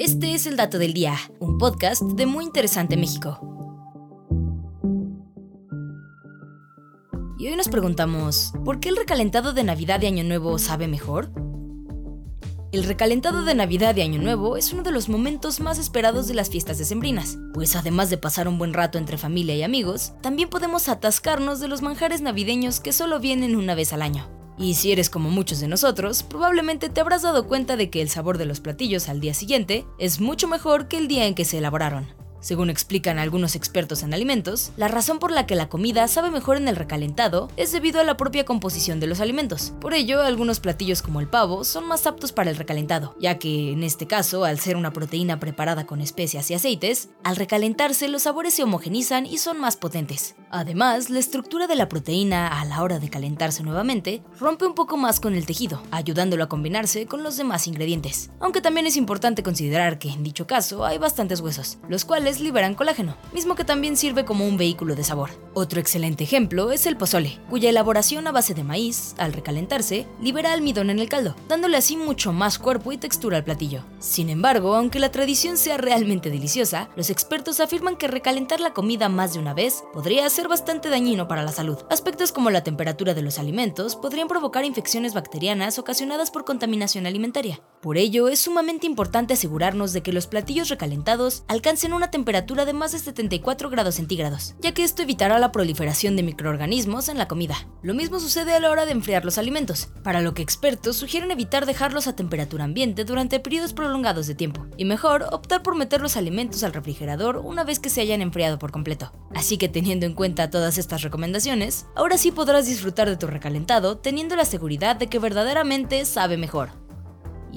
es el Dato del Día, un podcast de Muy Interesante México. Y hoy nos preguntamos, ¿por qué el recalentado de Navidad y Año Nuevo sabe mejor? El recalentado de Navidad y Año Nuevo es uno de los momentos más esperados de las fiestas decembrinas, pues además de pasar un buen rato entre familia y amigos, también podemos atascarnos de los manjares navideños que solo vienen una vez al año. Y si eres como muchos de nosotros, probablemente te habrás dado cuenta de que el sabor de los platillos al día siguiente es mucho mejor que el día en que se elaboraron. Según explican algunos expertos en alimentos, la razón por la que la comida sabe mejor en el recalentado es debido a la propia composición de los alimentos. Por ello, algunos platillos como el pavo son más aptos para el recalentado, ya que en este caso, al ser una proteína preparada con especias y aceites, al recalentarse los sabores se homogenizan y son más potentes. Además, la estructura de la proteína a la hora de calentarse nuevamente rompe un poco más con el tejido, ayudándolo a combinarse con los demás ingredientes. Aunque también es importante considerar que en dicho caso hay bastantes huesos, los cuales liberan colágeno, mismo que también sirve como un vehículo de sabor. Otro excelente ejemplo es el pozole, cuya elaboración a base de maíz, al recalentarse, libera almidón en el caldo, dándole así mucho más cuerpo y textura al platillo. Sin embargo, aunque la tradición sea realmente deliciosa, los expertos afirman que recalentar la comida más de una vez podría ser bastante dañino para la salud. Aspectos como la temperatura de los alimentos podrían provocar infecciones bacterianas ocasionadas por contaminación alimentaria. Por ello, es sumamente importante asegurarnos de que los platillos recalentados alcancen una temperatura temperatura de más de 74 grados centígrados, ya que esto evitará la proliferación de microorganismos en la comida. Lo mismo sucede a la hora de enfriar los alimentos, para lo que expertos sugieren evitar dejarlos a temperatura ambiente durante periodos prolongados de tiempo, y mejor optar por meter los alimentos al refrigerador una vez que se hayan enfriado por completo. Así que teniendo en cuenta todas estas recomendaciones, ahora sí podrás disfrutar de tu recalentado teniendo la seguridad de que verdaderamente sabe mejor.